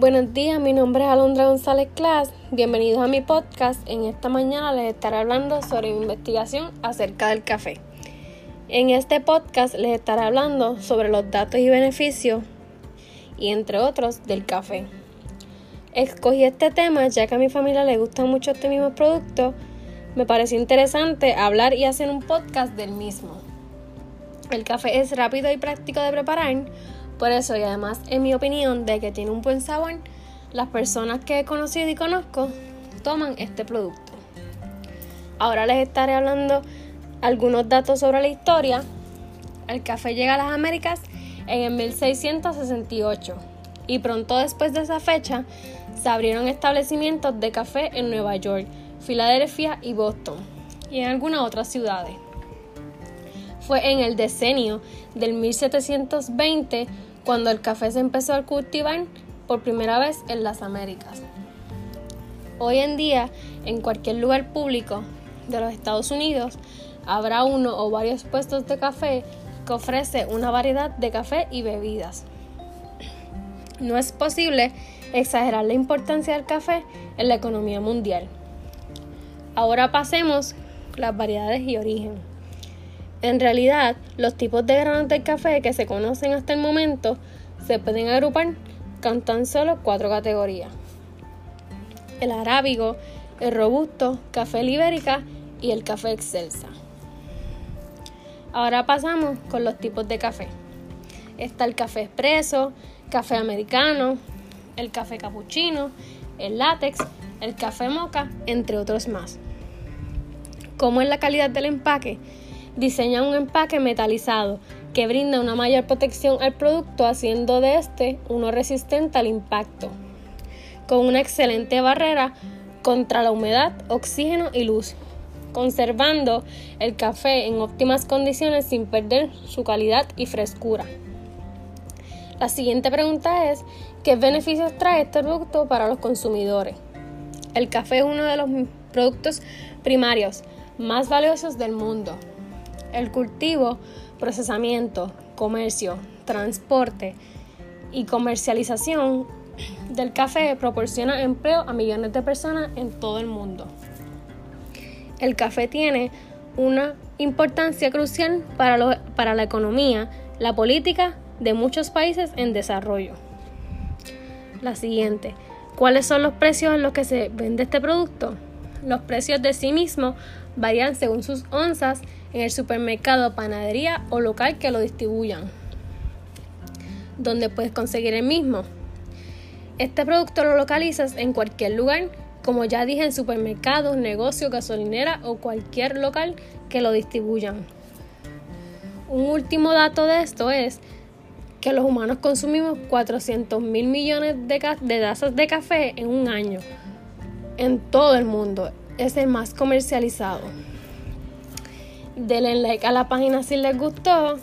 Buenos días, mi nombre es Alondra González Class. Bienvenidos a mi podcast. En esta mañana les estaré hablando sobre mi investigación acerca del café. En este podcast les estaré hablando sobre los datos y beneficios y entre otros del café. Escogí este tema ya que a mi familia le gusta mucho este mismo producto. Me pareció interesante hablar y hacer un podcast del mismo. El café es rápido y práctico de preparar por eso, y además, en mi opinión, de que tiene un buen sabor, las personas que he conocido y conozco toman este producto. Ahora les estaré hablando algunos datos sobre la historia. El café llega a las Américas en el 1668 y pronto después de esa fecha se abrieron establecimientos de café en Nueva York, Filadelfia y Boston y en algunas otras ciudades. Fue en el decenio del 1720 cuando el café se empezó a cultivar por primera vez en las Américas. Hoy en día, en cualquier lugar público de los Estados Unidos, habrá uno o varios puestos de café que ofrece una variedad de café y bebidas. No es posible exagerar la importancia del café en la economía mundial. Ahora pasemos las variedades y origen. En realidad, los tipos de granos del café que se conocen hasta el momento se pueden agrupar con tan solo cuatro categorías. El arábigo, el robusto, café libérica y el café excelsa. Ahora pasamos con los tipos de café. Está el café expreso, café americano, el café cappuccino, el látex, el café moca, entre otros más. ¿Cómo es la calidad del empaque? Diseña un empaque metalizado que brinda una mayor protección al producto haciendo de este uno resistente al impacto, con una excelente barrera contra la humedad, oxígeno y luz, conservando el café en óptimas condiciones sin perder su calidad y frescura. La siguiente pregunta es, ¿qué beneficios trae este producto para los consumidores? El café es uno de los productos primarios más valiosos del mundo, el cultivo, procesamiento, comercio, transporte y comercialización del café proporciona empleo a millones de personas en todo el mundo. El café tiene una importancia crucial para, para la economía, la política de muchos países en desarrollo. La siguiente, ¿cuáles son los precios en los que se vende este producto? Los precios de sí mismos varían según sus onzas en el supermercado, panadería o local que lo distribuyan, donde puedes conseguir el mismo. Este producto lo localizas en cualquier lugar, como ya dije, en supermercados, negocios, gasolinera o cualquier local que lo distribuyan. Un último dato de esto es que los humanos consumimos 400 mil millones de, de tazas de café en un año en todo el mundo. Es el más comercializado. Denle like a la página si les gustó.